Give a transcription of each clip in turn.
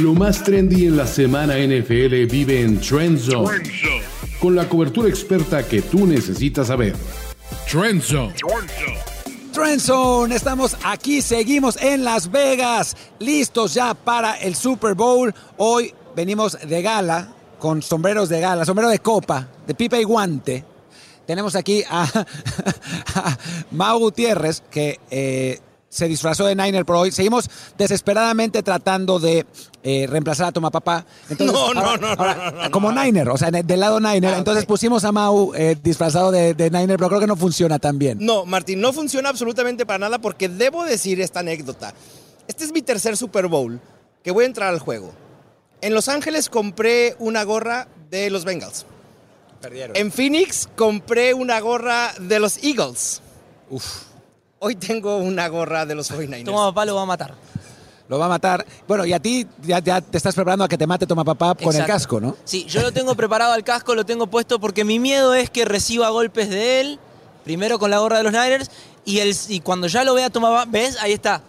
Lo más trendy en la semana NFL vive en Trend Zone, con la cobertura experta que tú necesitas saber. Trend Zone. Trend Zone, estamos aquí, seguimos en Las Vegas, listos ya para el Super Bowl. Hoy venimos de gala, con sombreros de gala, sombrero de copa, de pipa y guante. Tenemos aquí a, a Mau Gutiérrez, que eh, se disfrazó de Niner por hoy. Seguimos desesperadamente tratando de eh, reemplazar a Toma Papá. Entonces, No, no, ahora- no, ahora, no, Como. Niner, o sea, del lado Niner. Ah, Entonces pusimos a Mau eh, disfrazado de, de Niner, pero creo que no funciona tan bien. No, Martín, no funciona absolutamente para nada porque debo decir esta anécdota. Este es mi tercer Super Bowl que voy a entrar al juego. En Los Ángeles compré una gorra de los Bengals. Perdieron. En Phoenix compré una gorra de los Eagles. Uf, Hoy tengo una gorra de los 49ers. Toma papá lo va a matar. lo va a matar. Bueno, y a ti ya, ya te estás preparando a que te mate Toma Papá con el casco, ¿no? Sí, yo lo tengo preparado al casco, lo tengo puesto porque mi miedo es que reciba golpes de él, primero con la gorra de los Niners, y, el, y cuando ya lo vea tomar, ¿ves? Ahí está.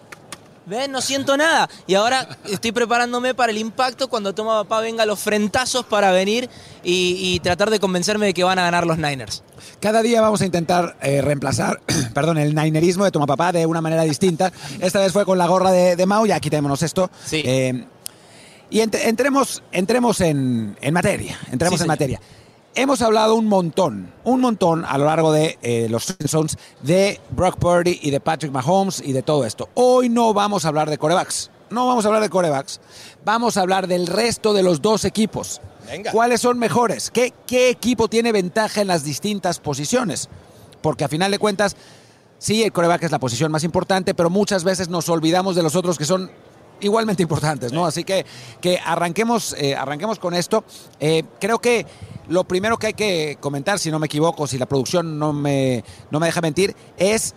¿Ves? No siento nada. Y ahora estoy preparándome para el impacto cuando toma papá venga los frentazos para venir y, y tratar de convencerme de que van a ganar los Niners. Cada día vamos a intentar eh, reemplazar, perdón, el Ninerismo de Toma Papá de una manera distinta. Esta vez fue con la gorra de, de Mau, ya quitémonos esto. Sí. Eh, y ent- entremos, entremos en, en materia, entremos Sí, en señor. materia. Hemos hablado un montón, un montón a lo largo de eh, los Zones de Brock Purdy y de Patrick Mahomes y de todo esto. Hoy no vamos a hablar de corebacks, no vamos a hablar de corebacks, vamos a hablar del resto de los dos equipos. Venga. ¿Cuáles son mejores? ¿Qué, ¿Qué equipo tiene ventaja en las distintas posiciones? Porque a final de cuentas, sí, el coreback es la posición más importante, pero muchas veces nos olvidamos de los otros que son igualmente importantes, ¿no? Así que, que arranquemos, eh, arranquemos con esto. Eh, creo que lo primero que hay que comentar, si no me equivoco, si la producción no me, no me deja mentir, es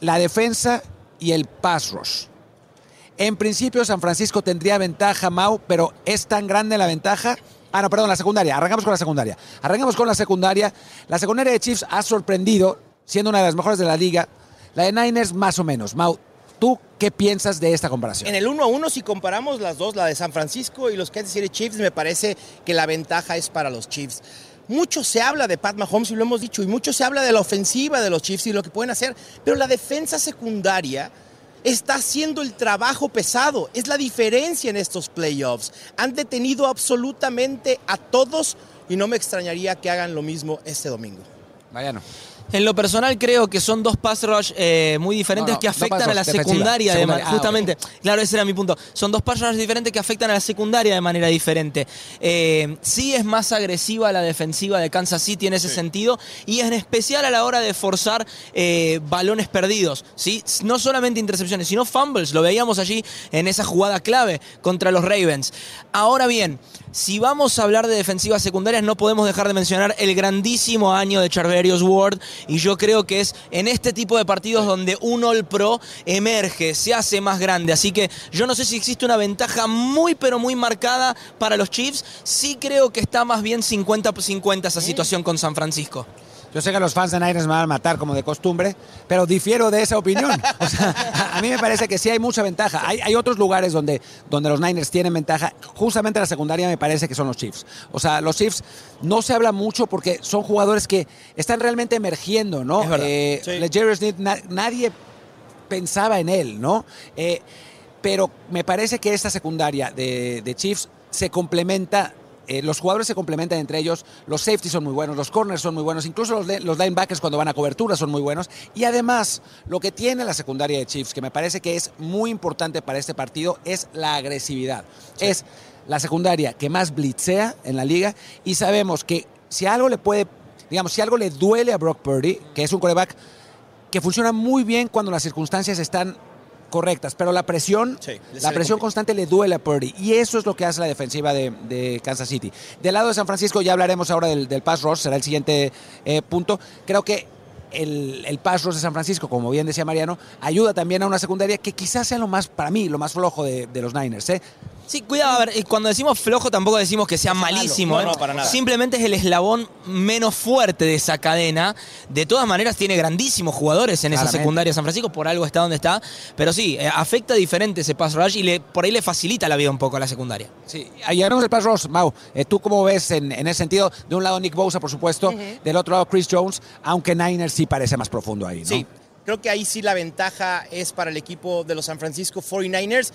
la defensa y el pass rush. En principio San Francisco tendría ventaja, Mau, pero es tan grande la ventaja. Ah, no, perdón, la secundaria. Arrancamos con la secundaria. Arrancamos con la secundaria. La secundaria de Chiefs ha sorprendido, siendo una de las mejores de la liga. La de Niners, más o menos. Mau, ¿tú qué piensas de esta comparación? En el 1 a 1, si comparamos las dos, la de San Francisco y los Kansas City Chiefs, me parece que la ventaja es para los Chiefs. Mucho se habla de Pat Mahomes y lo hemos dicho, y mucho se habla de la ofensiva de los Chiefs y lo que pueden hacer, pero la defensa secundaria está haciendo el trabajo pesado. Es la diferencia en estos playoffs. Han detenido absolutamente a todos y no me extrañaría que hagan lo mismo este domingo. Vayano. En lo personal creo que son dos pass rush eh, muy diferentes No, no, que afectan a la secundaria, de secundaria. Ah, justamente. Claro, ese era mi punto. Son dos pass rush diferentes que afectan a la secundaria de manera diferente. Eh, sí es más agresiva la defensiva de Kansas City en ese sentido y en especial a la hora de forzar eh, balones perdidos. ¿sí? No solamente intercepciones, sino fumbles. Lo veíamos allí en esa jugada clave contra los Ravens. Ahora bien, si vamos a hablar de defensivas secundarias, no podemos dejar de mencionar el grandísimo año de Charverius Ward. Y yo creo que es en este tipo de partidos donde un All Pro emerge, se hace más grande. Así que yo no sé si existe una ventaja muy, pero muy marcada para los Chiefs. Sí creo que está más bien 50-50 esa situación con San Francisco. Yo sé que los fans de Niners me van a matar como de costumbre, pero difiero de esa opinión. O sea, a, a mí me parece que sí hay mucha ventaja. Hay, hay otros lugares donde, donde los Niners tienen ventaja. Justamente la secundaria me parece que son los Chiefs. O sea, los Chiefs no se habla mucho porque son jugadores que están realmente emergiendo, ¿no? Es. Eh, Sí. Na- nadie pensaba en él, ¿no? Eh, pero me parece que esta secundaria de, de Chiefs se complementa. Eh, los jugadores se complementan entre ellos, los safeties son muy buenos, los corners son muy buenos, incluso los, linebackers cuando van a cobertura son muy buenos. Y además, lo que tiene la secundaria de Chiefs, que me parece que es muy importante para este partido, es la agresividad. Es la secundaria que más blitzea en la liga y sabemos que si algo le puede, digamos, si algo le duele a Brock Purdy, que es un coreback que funciona muy bien cuando las circunstancias están correctas, pero la presión, Sí, la presión constante le duele a Purdy y eso es lo que hace la defensiva de, de Kansas City. Del lado de San Francisco ya hablaremos ahora del, del pass rush, será el siguiente eh, punto. Creo que el, el pass rush de San Francisco, como bien decía Mariano, ayuda también a una secundaria que quizás sea lo más, para mí, lo más flojo de, de los Niners. ¿eh? Sí, cuidado, a ver, cuando decimos flojo tampoco decimos que sea malísimo. No, ¿eh? no, para nada. Simplemente es el eslabón menos fuerte de esa cadena. De todas maneras tiene grandísimos jugadores en esa secundaria de San Francisco, por algo está donde está. Pero sí, eh, afecta diferente ese pass rush y le, por ahí le facilita la vida un poco a la secundaria. Sí, y hablamos del pass rush, Mau. Eh, ¿Tú cómo ves en, en ese sentido? De un lado Nick Bosa, por supuesto, del otro lado Chris Jones, aunque Niners sí parece más profundo ahí, ¿no? Sí, creo que ahí sí la ventaja es para el equipo de los San Francisco 49ers.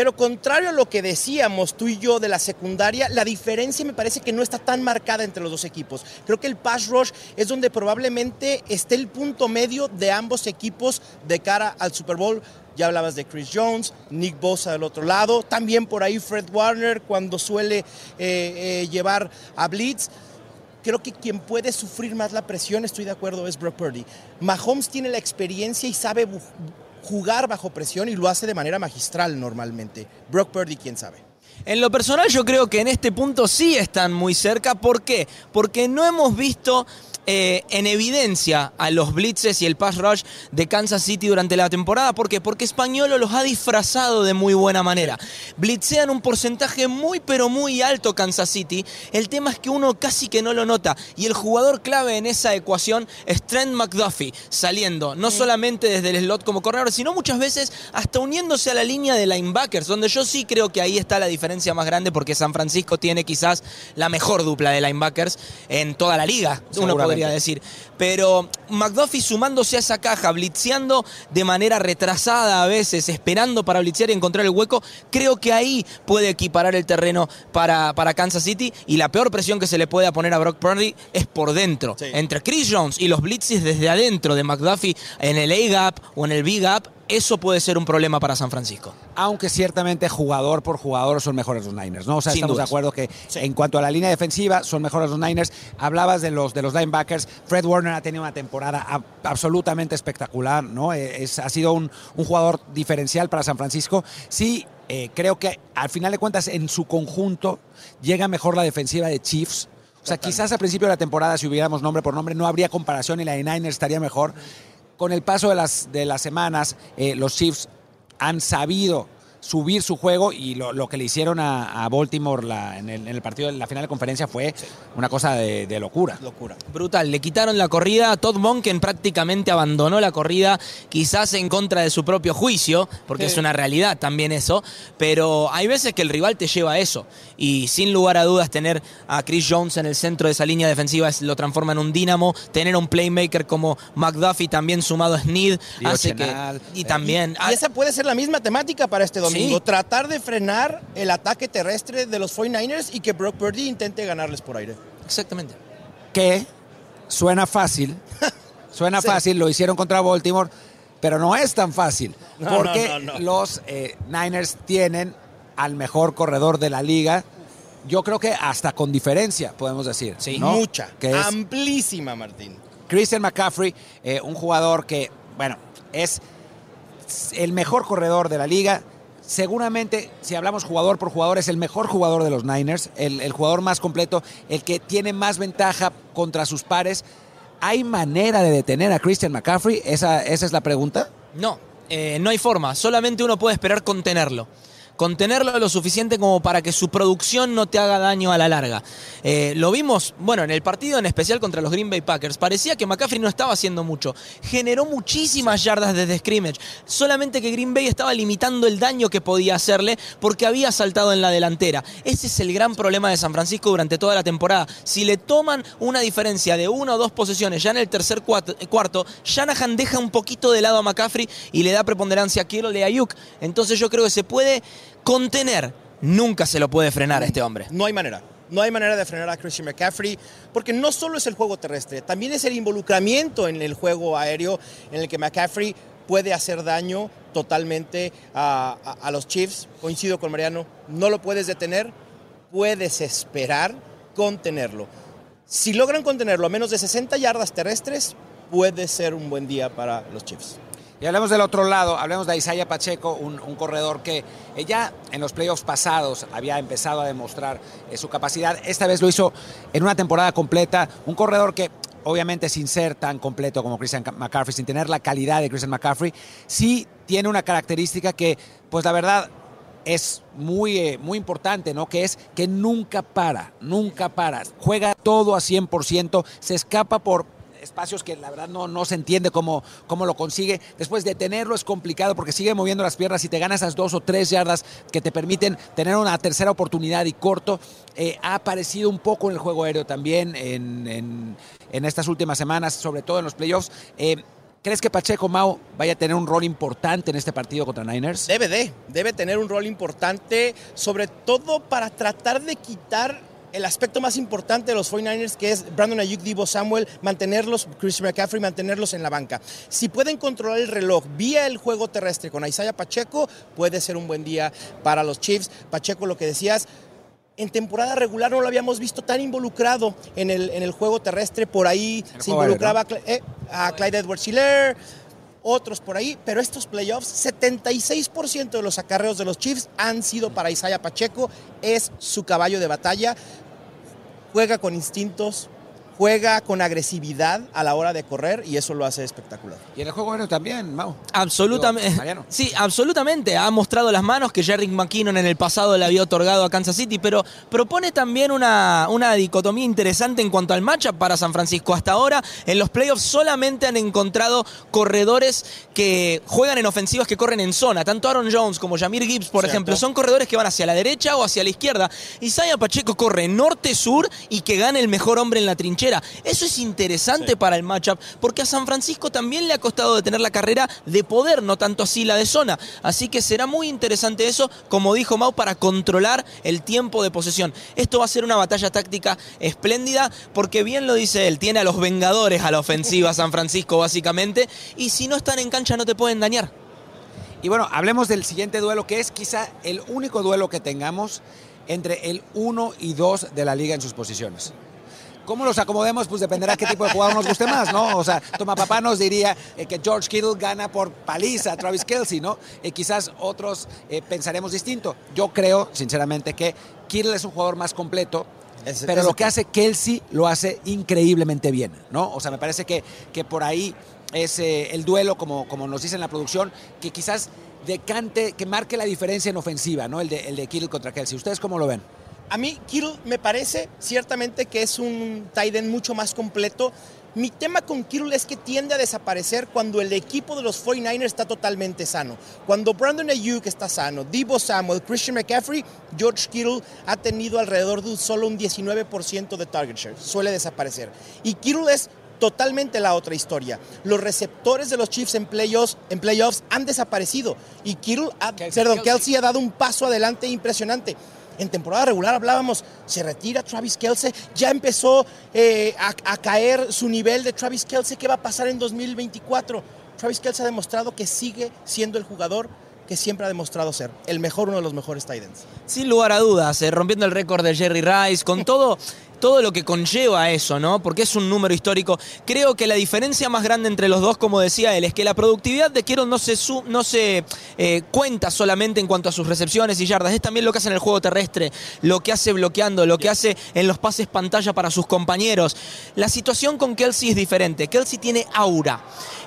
Pero contrario a lo que decíamos tú y yo de la secundaria, la diferencia me parece que no está tan marcada entre los dos equipos. Creo que el pass rush es donde probablemente esté el punto medio de ambos equipos de cara al Super Bowl. Ya hablabas de Chris Jones, Nick Bosa del otro lado, también por ahí Fred Warner cuando suele eh, eh, llevar a Blitz creo que quien puede sufrir más la presión, estoy de acuerdo, es Brock Purdy. Mahomes tiene la experiencia y sabe jugar bajo presión y lo hace de manera magistral normalmente. Brock Purdy, quién sabe. En lo personal yo creo que en este punto sí están muy cerca. ¿Por qué? Porque no hemos visto eh, en evidencia a los blitzes y el pass rush de Kansas City durante la temporada. ¿Por qué? Porque Españolo los ha disfrazado de muy buena manera. Blitzean un porcentaje muy pero muy alto Kansas City. El tema es que uno casi que no lo nota. Y el jugador clave en esa ecuación es Trent McDuffie, saliendo no solamente desde el slot como corredor, sino muchas veces hasta uniéndose a la línea de linebackers, donde yo sí creo que ahí está la diferencia más grande porque San Francisco tiene quizás la mejor dupla de linebackers en toda la liga, uno. Podría decir. Pero McDuffie sumándose a esa caja, blitzeando de manera retrasada a veces, esperando para blitzear y encontrar el hueco, creo que ahí puede equiparar el terreno para, para Kansas City y la peor presión que se le puede poner a Brock Purdy es por dentro. Sí. Entre Chris Jones y los blitzes desde adentro de McDuffie en el A-gap o en el B-gap, eso puede ser un problema para San Francisco. Aunque ciertamente jugador por jugador son mejores los Niners, ¿no? O sea, Sin estamos dudas. de acuerdo que en cuanto a la línea defensiva son mejores los Niners. Hablabas de los, de los linebackers. Fred Warner ha tenido una temporada ab- absolutamente espectacular, ¿no? Eh, Es, ha sido un, un jugador diferencial para San Francisco. Sí, eh, creo que al final de cuentas en su conjunto llega mejor la defensiva de Chiefs. O sea, quizás al principio de la temporada, si hubiéramos nombre por nombre, no habría comparación y la de Niners estaría mejor. Con el paso de las, de las semanas, eh, los Chiefs han sabido subir su juego y lo, lo que le hicieron a, a Baltimore la- en, el, en el partido de la final de conferencia fue una cosa de, de locura. Locura. Brutal, le quitaron la corrida. Todd Monken prácticamente abandonó la corrida, quizás en contra de su propio juicio, porque Sí. es una realidad también eso. Pero hay veces que el rival te lleva a eso. Y sin lugar a dudas, tener a Chris Jones en el centro de esa línea defensiva es- lo transforma en un dínamo. Tener a un playmaker como McDuffie también sumado a Snead Dio hace que. Y también. Y esa puede ser la misma temática para este domingo. Sí. Tratar de frenar el ataque terrestre de los 49ers y que Brock Purdy intente ganarles por aire. Exactamente. Que suena fácil, suena Sí. fácil, lo hicieron contra Baltimore, pero no es tan fácil. No, porque no, no, no. los eh, Niners tienen al mejor corredor de la liga. Yo creo que hasta con diferencia, podemos decir. Sí. ¿no? Mucha, Que es amplísima, Martín. Christian McCaffrey, eh, un jugador que, bueno, es el mejor corredor de la liga. Seguramente, si hablamos jugador por jugador, es el mejor jugador de los Niners, el, el jugador más completo, el que tiene más ventaja contra sus pares. ¿Hay manera de detener a Christian McCaffrey? Esa, esa es la pregunta. No, eh, no hay forma. Solamente uno puede esperar contenerlo. Contenerlo lo suficiente como para que su producción no te haga daño a la larga. Eh, lo vimos, bueno, en el partido en especial contra los Green Bay Packers. Parecía que McCaffrey no estaba haciendo mucho. Generó muchísimas yardas desde scrimmage. Solamente que Green Bay estaba limitando el daño que podía hacerle porque había saltado en la delantera. Ese es el gran problema de San Francisco durante toda la temporada. Si le toman una diferencia de una o dos posesiones ya en el tercer cuarto, Shanahan deja un poquito de lado a McCaffrey y le da preponderancia a Kiro Ayuk. Entonces yo creo que se puede contener. Nunca se lo puede frenar a este hombre. No hay manera. No hay manera de frenar a Christian McCaffrey, porque no solo es el juego terrestre, también es el involucramiento en el juego aéreo en el que McCaffrey puede hacer daño totalmente a, los Chiefs. Coincido con Mariano, no lo puedes detener, puedes esperar contenerlo. Si logran contenerlo a menos de 60 yardas terrestres, puede ser un buen día para los Chiefs. Y hablemos del otro lado, hablemos de Isaiah Pacheco, un, un corredor que eh, ya en los playoffs pasados había empezado a demostrar eh, su capacidad. Esta vez lo hizo en una temporada completa. Un corredor que, obviamente, sin ser tan completo como Christian McCaffrey, sin tener la calidad de Christian McCaffrey, sí tiene una característica que, pues la verdad, es muy, eh, muy importante, ¿no? Que es que nunca para, nunca para. Juega todo a 100%, se escapa por espacios que la verdad no, no se entiende cómo, cómo lo consigue. Después de tenerlo es complicado porque sigue moviendo las piernas y te gana esas dos o tres yardas que te permiten tener una tercera oportunidad y corto. Eh, ha aparecido un poco en el juego aéreo también en, en, en estas últimas semanas, sobre todo en los playoffs. Eh, ¿Crees que Pacheco Mau vaya a tener un rol importante en este partido contra Niners? Debe de, debe tener un rol importante, sobre todo para tratar de quitar el aspecto más importante de los 49ers, que es Brandon Ayuk, Divo Samuel, mantenerlos, Chris McCaffrey, mantenerlos en la banca. Si pueden controlar el reloj vía el juego terrestre con Isaiah Pacheco, puede ser un buen día para los Chiefs. Pacheco, lo que decías, en temporada regular no lo habíamos visto tan involucrado en el, en el juego terrestre. Por ahí se involucraba eh, a Clyde Edwards Hiller, otros por ahí, pero estos playoffs, 76% de los acarreos de los Chiefs han sido para Isaiah Pacheco, es su caballo de batalla, juega con instintos, juega con agresividad a la hora de correr y eso lo hace espectacular. Y en el juego aéreo también, Mau. Absolutamente. Sí, absolutamente. Ha mostrado las manos que Jerry McKinnon en el pasado le había otorgado a Kansas City, pero propone también una, una dicotomía interesante en cuanto al matchup para San Francisco. Hasta ahora, en los playoffs solamente han encontrado corredores que juegan en ofensivas que corren en zona. Tanto Aaron Jones como Jamir Gibbs, por Cierto. ejemplo, son corredores que van hacia la derecha o hacia la izquierda. Isaiah Pacheco corre norte-sur y que gane el mejor hombre en la trinchera. Eso es interesante sí. para el matchup, porque a San Francisco también le ha costado detener la carrera de poder, no tanto así la de zona. Así que será muy interesante eso, como dijo Mau, para controlar el tiempo de posesión. Esto va a ser una batalla táctica espléndida, porque bien lo dice él, tiene a los Vengadores a la ofensiva San Francisco básicamente, y si no están en cancha no te pueden dañar. Y bueno, hablemos del siguiente duelo, que es quizá el único duelo que tengamos entre el 1 y 2 de la liga en sus posiciones. ¿Cómo los acomodemos? Pues dependerá qué tipo de jugador nos guste más, ¿no? O sea, Toma Papá nos diría eh, que George Kittle gana por paliza a Travis Kelsey, ¿no? Eh, quizás otros eh, pensaremos distinto. Yo creo, sinceramente, que Kittle es un jugador más completo, pero lo que hace Kelsey lo hace increíblemente bien, ¿no? O sea, me parece que, que por ahí es eh, el duelo, como, como nos dice en la producción, que quizás decante, que marque la diferencia en ofensiva, ¿no? El de, el de Kittle contra Kelsey. ¿Ustedes cómo lo ven? A mí, Kittle me parece ciertamente que es un tight end mucho más completo. Mi tema con Kittle es que tiende a desaparecer cuando el equipo de los 49ers está totalmente sano. Cuando Brandon Ayuk está sano, Debo Samuel, Christian McCaffrey, George Kittle ha tenido alrededor de solo un 19% de target share. Suele desaparecer. Y Kittle es totalmente la otra historia. Los receptores de los Chiefs en playoffs, en playoffs han desaparecido y Kittle, ha, Kelsey, perdón, Kelsey. Kelsey ha dado un paso adelante impresionante en temporada regular hablábamos, se retira Travis Kelsey, ya empezó eh, a, a, caer su nivel de Travis Kelsey, ¿qué va a pasar en 2024? Travis Kelsey ha demostrado que sigue siendo el jugador que siempre ha demostrado ser el mejor, uno de los mejores tight ends. Sin lugar a dudas, eh, rompiendo el récord de Jerry Rice, con todo todo lo que conlleva eso, ¿no? Porque es un número histórico. Creo que la diferencia más grande entre los dos, como decía él, es que la productividad de Kittle no se, su, no se eh, cuenta solamente en cuanto a sus recepciones y yardas, es también lo que hace en el juego terrestre, lo que hace bloqueando, lo que hace en los pases pantalla para sus compañeros. La situación con Kelsey es diferente. Kelsey tiene aura.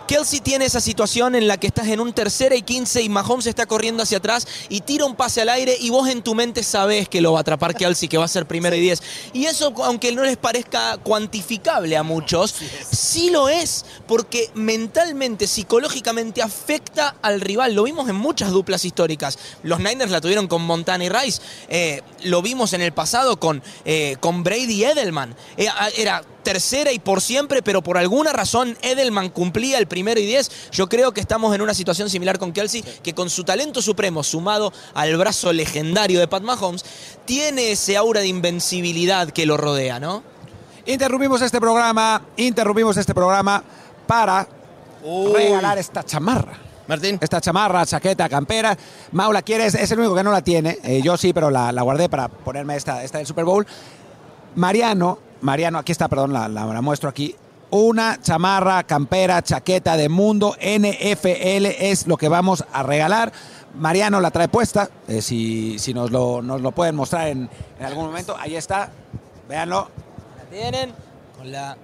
Kelsey tiene esa situación en la que estás en un tercera y 15 y Mahomes está corriendo hacia atrás y tira un pase al aire y vos en tu mente sabés que lo va a atrapar Kelsey, que va a ser primero y 10. Y eso, aunque no les parezca cuantificable a muchos, sí lo es, porque mentalmente, psicológicamente afecta al rival. Lo vimos en muchas duplas históricas. Los Niners la tuvieron con Montana y Rice. Eh, lo vimos en el pasado con, eh, con Brady y Edelman. Eh, era tercera y por siempre, pero por alguna razón Edelman cumplía el primero y diez. Yo creo que estamos en una situación similar con Kelsey, que con su talento supremo, sumado al brazo legendario de Pat Mahomes, tiene ese aura de invencibilidad que lo rodea, ¿no? Interrumpimos este programa, interrumpimos este programa para Uy. regalar esta chamarra. Martín. Esta chamarra, chaqueta, campera. Mau la quiere, es, es el único que no la tiene. Eh, yo sí, pero la, la, guardé para ponerme esta, esta del Super Bowl. Mariano Mariano, aquí está, perdón, la, la, muestro aquí. Una chamarra, campera, chaqueta de mundo NFL es lo que vamos a regalar. Mariano la trae puesta, eh, si, si nos, lo, nos, lo, pueden mostrar en, en, algún momento. Ahí está, véanlo. La tienen con la...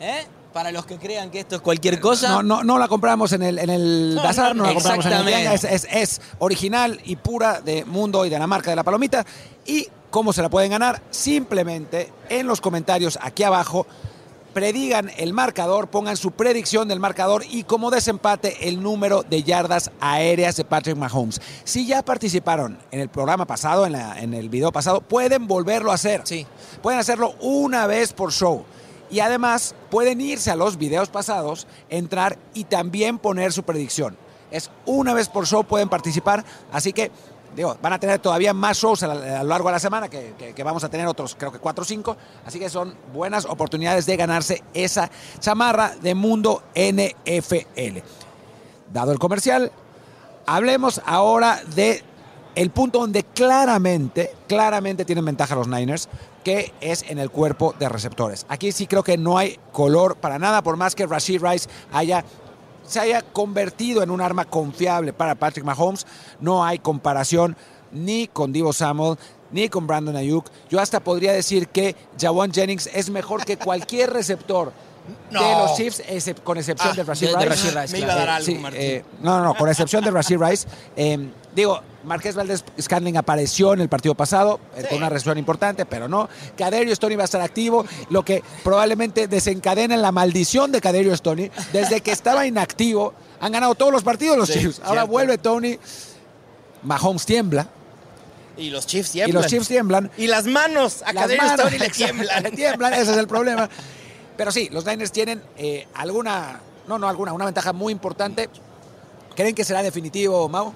¿Eh? Para los que crean que esto es cualquier cosa. No, no, no la compramos en el, en el No, bazar, no, la compramos en el es, es- es original y pura de Mundo y de la marca de la palomita. ¿Y cómo se la pueden ganar? Simplemente en los comentarios aquí abajo predigan el marcador, pongan su predicción del marcador y como desempate el número de yardas aéreas de Patrick Mahomes. Si ya participaron en el programa pasado, en, la- en el video pasado, pueden volverlo a hacer. Sí. Pueden hacerlo una vez por show. Y además pueden irse a los videos pasados, entrar y también poner su predicción. Es una vez por show pueden participar, así que digo, van a tener todavía más shows a, lo largo de la semana, que, que- que vamos a tener otros, creo que cuatro o cinco, así que son buenas oportunidades de ganarse esa chamarra de Mundo NFL. Dado el comercial, hablemos ahora de el punto donde claramente, claramente tienen ventaja los Niners, que es en el cuerpo de receptores. Aquí sí creo que no hay color para nada, por más que Rashid Rice haya, se haya convertido en un arma confiable para Patrick Mahomes, no hay comparación ni con Divo Samuel, ni con Brandon Ayuk. Yo hasta podría decir que Jawan Jennings es mejor que cualquier receptor de No. los Chiefs, excep- con excepción Ah, de Rashid de- de Rice. Rashid Rice, Me iba a dar algo, sí, Martín. eh, no, no, no, con excepción de Rashid Rice. Eh, digo, Marqués Valdés Scanling apareció en el partido pasado eh, Sí. con una reacción importante, pero no. Caderio Stoney va a estar activo, lo que probablemente desencadena la maldición de Caderio Stoney. Desde que estaba inactivo, han ganado todos los partidos los Sí, Chiefs. Ahora cierto. vuelve Tony. Mahomes tiembla Y los Chiefs y tiemblan. los Chiefs tiemblan. Y las manos a Las Kaderi manos, Stoney le tiemblan. le tiemblan, ese es el problema. Pero sí, los Niners tienen eh, alguna, no, no alguna, una ventaja muy importante. ¿Creen que será definitivo, Mau?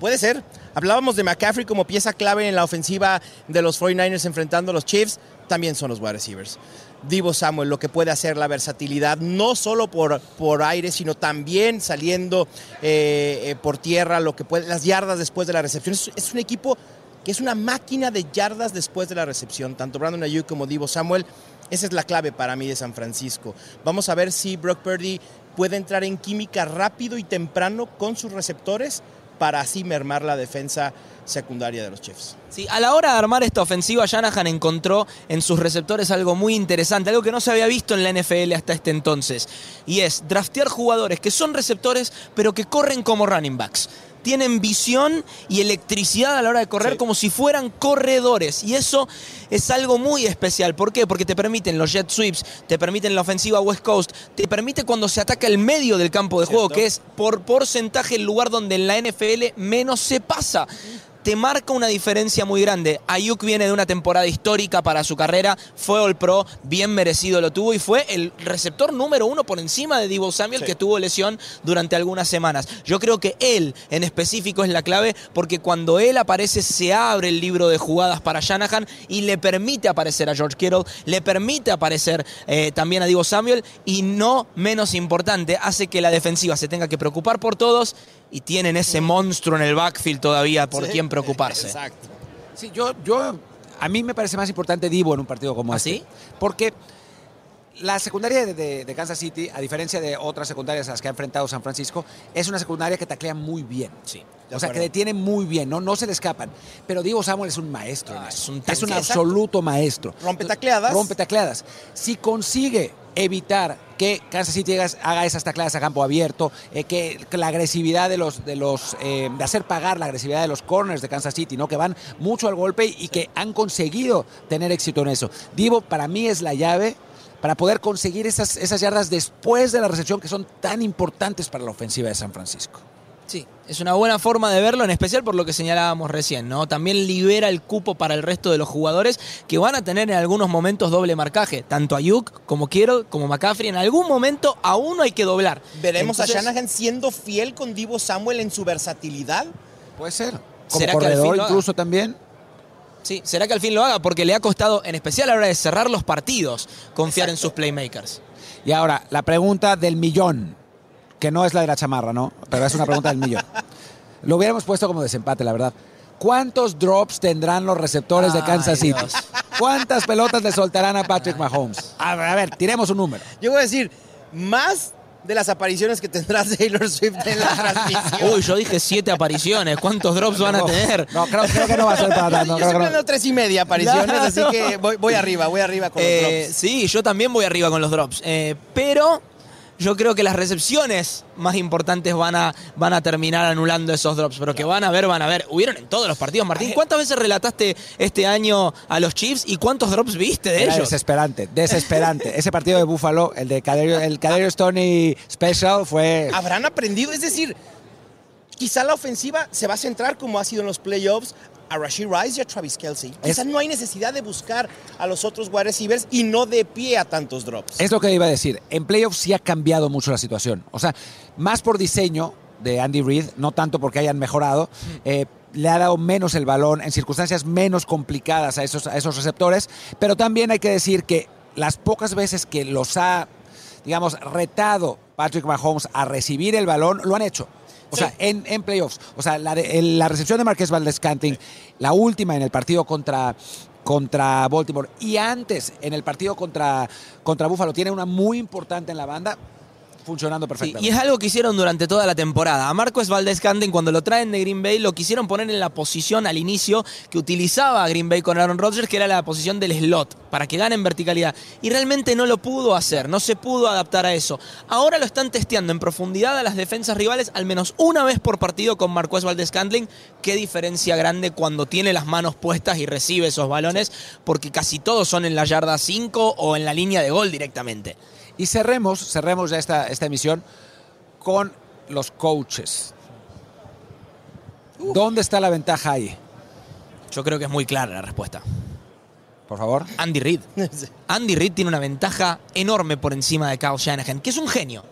Puede ser. Hablábamos de McCaffrey como pieza clave en la ofensiva de los 49ers enfrentando a los Chiefs. También son los wide receivers. Divo Samuel, lo que puede hacer la versatilidad, no solo por, por aire, sino también saliendo eh, eh, por tierra, lo que puede, las yardas después de la recepción. Es, es un equipo que es una máquina de yardas después de la recepción. Tanto Brandon Ayuk como Divo Samuel. Esa es la clave para mí de San Francisco. Vamos a ver si Brock Purdy puede entrar en química rápido y temprano con sus receptores para así mermar la defensa secundaria de los Chiefs. Sí, a la hora de armar esta ofensiva, Shanahan encontró en sus receptores algo muy interesante, algo que no se había visto en la NFL hasta este entonces. Y es draftear jugadores que son receptores, pero que corren como running backs. Tienen visión y electricidad a la hora de correr Sí. como si fueran corredores. Y eso es algo muy especial. ¿Por qué? Porque te permiten los jet sweeps, te permiten la ofensiva West Coast, te permite cuando se ataca el medio del campo de juego, que es por porcentaje el lugar donde en la NFL menos se pasa. Te marca una diferencia muy grande. Ayuk viene de una temporada histórica para su carrera, fue All Pro, bien merecido lo tuvo y fue el receptor número uno por encima de Divo Samuel Sí. que tuvo lesión durante algunas semanas. Yo creo que él en específico es la clave porque cuando él aparece se abre el libro de jugadas para Shanahan y le permite aparecer a George Kittle, le permite aparecer eh, también a Divo Samuel y no menos importante, hace que la defensiva se tenga que preocupar por todos y tienen ese monstruo en el backfield todavía por Sí, quien preocuparse. Exacto. Sí, yo, yo, a mí me parece más importante Divo en un partido como ¿Ah, este. Porque la secundaria de, de- de Kansas City, a diferencia de otras secundarias a las que ha enfrentado San Francisco, es una secundaria que taclea muy bien. Sí. O sea, que detiene muy bien, ¿no? No se le escapan. Pero Divo Samuel es un maestro. en Ah, eso. es un es un absoluto maestro. Rompe tacleadas. Rompe tacleadas. Si consigue evitar que Kansas City haga- esas tacleadas a campo abierto, eh, que, que la agresividad de los, de los, eh, de hacer pagar la agresividad de los corners de Kansas City, ¿no? Que van mucho al golpe y que han conseguido tener éxito en eso. Divo para mí es la llave para poder conseguir esas, esas yardas después de la recepción que son tan importantes para la ofensiva de San Francisco. Sí, es una buena forma de verlo, en especial por lo que señalábamos recién, ¿no? También libera el cupo para el resto de los jugadores que van a tener en algunos momentos doble marcaje. Tanto Ayuk como Kittle como McCaffrey, en algún momento a uno hay que doblar. Veremos Entonces, a Shanahan siendo fiel con Divo Samuel en su versatilidad. Puede ser. Como ¿Será que al fin corredor haga? incluso también. Sí, será que al fin lo haga porque le ha costado, en especial a la hora de cerrar los partidos, confiar en sus playmakers. Y ahora, la pregunta del millón, que no es la de la chamarra, ¿no? Pero es una pregunta del millón. Lo hubiéramos puesto como desempate, la verdad. ¿Cuántos drops tendrán los receptores de Kansas City? Dios. ¿Cuántas pelotas le soltarán a Patrick Mahomes? A ver, a ver, tiremos un número. Yo voy a decir, más de las apariciones que tendrá Taylor Swift en la transmisión. Uy, yo dije siete apariciones. ¿Cuántos drops van a tener? No, creo, creo que no va a ser para tanto. yo creo que siempre no. ando tres y media apariciones, así que voy, voy arriba, voy arriba con Eh, los drops. sí, yo también voy arriba con los drops. Eh, pero yo creo que las recepciones más importantes van a, van a terminar anulando esos drops, pero que van a ver, van a ver. Hubieron en todos los partidos, Martín. ¿Cuántas veces relataste este año a los Chiefs y cuántos drops viste de Era ellos? desesperante, desesperante. Ese partido de Buffalo, el de Caderio, el Caderio Stoney Special, fue. Habrán aprendido, es decir, quizá la ofensiva se va a centrar como ha sido en los playoffs a Rashid Rice y a Travis Kelsey. Quizá Es- no hay necesidad de buscar a los otros wide receivers y no de pie a tantos drops. Es lo que iba a decir. En playoffs sí ha cambiado mucho la situación. O sea, más por diseño de Andy Reid, no tanto porque hayan mejorado. eh, le ha dado menos el balón en circunstancias menos complicadas a esos, a esos receptores. Pero también hay que decir que las pocas veces que los ha, digamos, retado Patrick Mahomes a recibir el balón, lo han hecho. O sea, en, en playoffs. O sea, la, de- la recepción de Marqués Valdez Canting, la última en el partido contra, contra Baltimore y antes en el partido contra, contra Buffalo, tiene una muy importante en la banda, funcionando Sí, perfectamente. y es algo que hicieron durante toda la temporada. A Marcos Valdez Canten, cuando lo traen de Green Bay, lo quisieron poner en la posición al inicio que utilizaba Green Bay con Aaron Rodgers, que era la posición del slot, para que gane en verticalidad. Y realmente no lo pudo hacer, no se pudo adaptar a eso. Ahora lo están testeando en profundidad a las defensas rivales, al menos una vez por partido con Marcos Valdez Cantling. Qué diferencia grande cuando tiene las manos puestas y recibe esos balones, porque casi todos son en la yarda 5 o en la línea de gol directamente. Y cerremos, cerremos ya esta, esta emisión con los coaches. ¿Dónde está la ventaja ahí? Yo creo que es muy clara la respuesta. Por favor. Andy Reid. Andy Reid tiene una ventaja enorme por encima de Kyle Shanahan, que es un genio.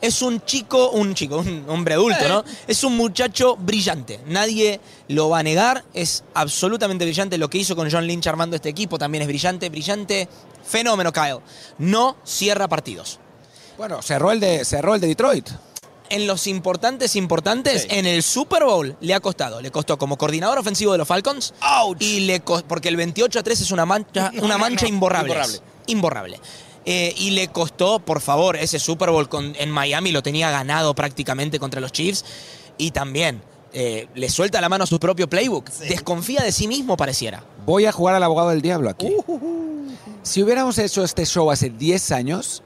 Es un chico, un chico, un hombre adulto, ¿no? Es un muchacho brillante. Nadie lo va a negar. Es absolutamente brillante. Lo que hizo con John Lynch armando este equipo también es brillante, brillante. Fenómeno, Kyle. No cierra partidos. Bueno, cerró el de, cerró el de Detroit. En los importantes, importantes, Sí. en el Super Bowl le ha costado. Le costó como coordinador ofensivo de los Falcons. ¡Auch! Y le porque el 28 a 3 es una mancha, No, una no, mancha no. imborrable. Imborrable. Imborrable. Eh, y le costó, por favor, ese Super Bowl con- en Miami lo tenía ganado prácticamente contra los Chiefs. Y también eh, le suelta la mano a su propio playbook. Desconfía de sí mismo, pareciera. Voy a jugar al abogado del diablo aquí. Si hubiéramos hecho este show hace 10 años,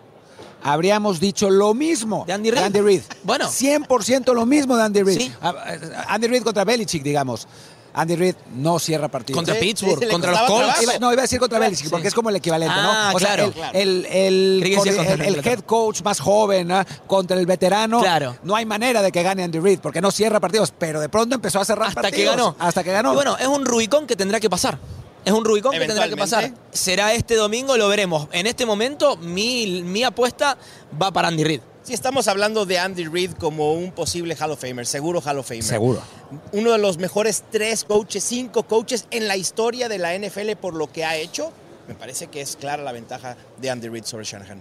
habríamos dicho lo mismo ¿De Andy Reid? Reid. Bueno. 100% lo mismo de Andy Reid. Sí. Ah, ah, Andy Reid contra Belichick, digamos. Andy Reid no cierra partidos. Contra Sí, Pittsburgh, sí, contra los Colts. Iba- no, iba a decir contra Belichick, Sí. porque es como el equivalente, Ah, ¿no? O sea, claro, el, claro. el, head coach más joven ¿ah? contra el veterano. Claro. No hay manera de que gane Andy Reid, porque no cierra partidos, pero de pronto empezó a cerrar hasta partidos. que ganó. Hasta que ganó. Y bueno, es un Rubicón que tendrá que pasar. Es un Rubicón que tendrá que pasar. Será este domingo, lo veremos. En este momento, mi, mi apuesta va para Andy Reid. Sí, estamos hablando de Andy Reid como un posible Hall of Famer, seguro Hall of Famer. Seguro. Uno de los mejores tres coaches, cinco coaches en la historia de la NFL por lo que ha hecho. Me parece que es clara la ventaja de Andy Reid sobre Shanahan.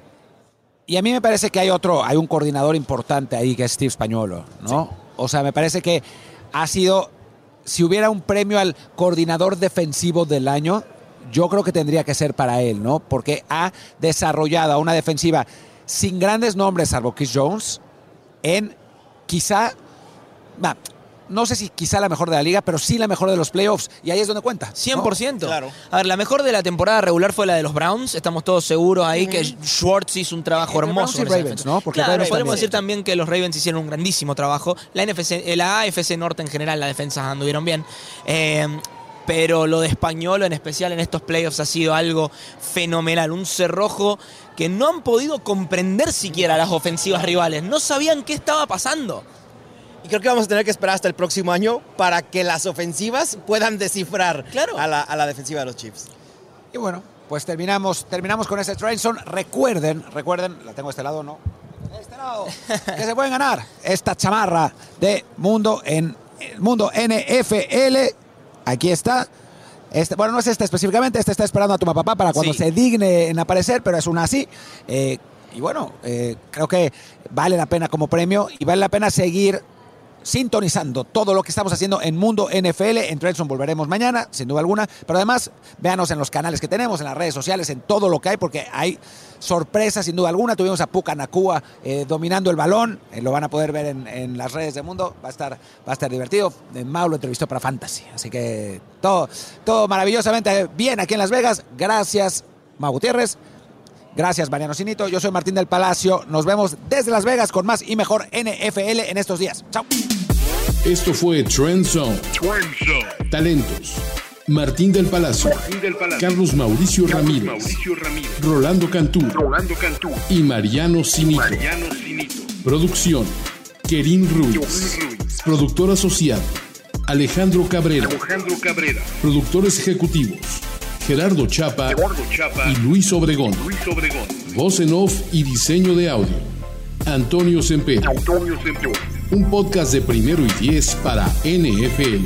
Y a mí me parece que hay otro, hay un coordinador importante ahí que es Steve Spagnolo, ¿no? O sea, me parece que ha sido, si hubiera un premio al coordinador defensivo del año, yo creo que tendría que ser para él, ¿no? Porque ha desarrollado una defensiva sin grandes nombres, salvo Chris Jones, en quizá, no sé si quizá la mejor de la liga, pero sí la mejor de los playoffs. Y ahí es donde cuenta. ¿no? 100%. Claro. A ver, la mejor de la temporada regular fue la de los Browns. Estamos todos seguros ahí que Schwartz hizo un trabajo Eh, hermoso. Browns y con esa Ravens, defensa. ¿no? Porque claro, podemos también. decir también que los Ravens hicieron un grandísimo trabajo. La, NFC, eh, la AFC Norte en general, las defensas anduvieron bien. Eh, pero lo de español, en especial en estos playoffs, ha sido algo fenomenal. Un cerrojo que no han podido comprender siquiera las ofensivas rivales. No sabían qué estaba pasando. Y creo que vamos a tener que esperar hasta el próximo año para que las ofensivas puedan descifrar Claro. a, la, a la defensiva de los Chiefs. Y bueno, pues terminamos, terminamos con ese Trainson. Recuerden, recuerden, la tengo de este lado, ¿no? De este lado, que se pueden ganar esta chamarra de Mundo en Mundo NFL. Aquí está. Este, bueno, no es esta específicamente, este está esperando a tu papá para cuando Sí. se digne en aparecer, pero es una así. Eh, y bueno, eh, creo que vale la pena como premio y vale la pena seguir sintonizando todo lo que estamos haciendo en Mundo NFL. En Trenson volveremos mañana, sin duda alguna. Pero además, véanos en los canales que tenemos, en las redes sociales, en todo lo que hay, porque hay sorpresas, sin duda alguna. Tuvimos a Puka Nakua eh, dominando el balón. Eh, lo van a poder ver en, las redes de Mundo. Va a estar, va a estar divertido. Eh, Mau lo entrevistó para Fantasy. Así que todo, todo maravillosamente bien aquí en Las Vegas. Gracias, Mau Gutiérrez. Gracias, Mariano Cinito. Yo soy Martín del Palacio. Nos vemos desde Las Vegas con más y mejor NFL en estos días. Chao. Esto fue Trend Zone. Talentos. Martín del Palacio, Carlos Mauricio, Ramírez, Rolando, Cantú, y Mariano Cinito. Producción, Kerin Ruiz. Productor asociado, Alejandro Cabrera. Productores ejecutivos, Gerardo Chapa, y Luis Obregón. Voz en off y diseño de audio, Antonio Semper. Un podcast de primero y diez para NFL.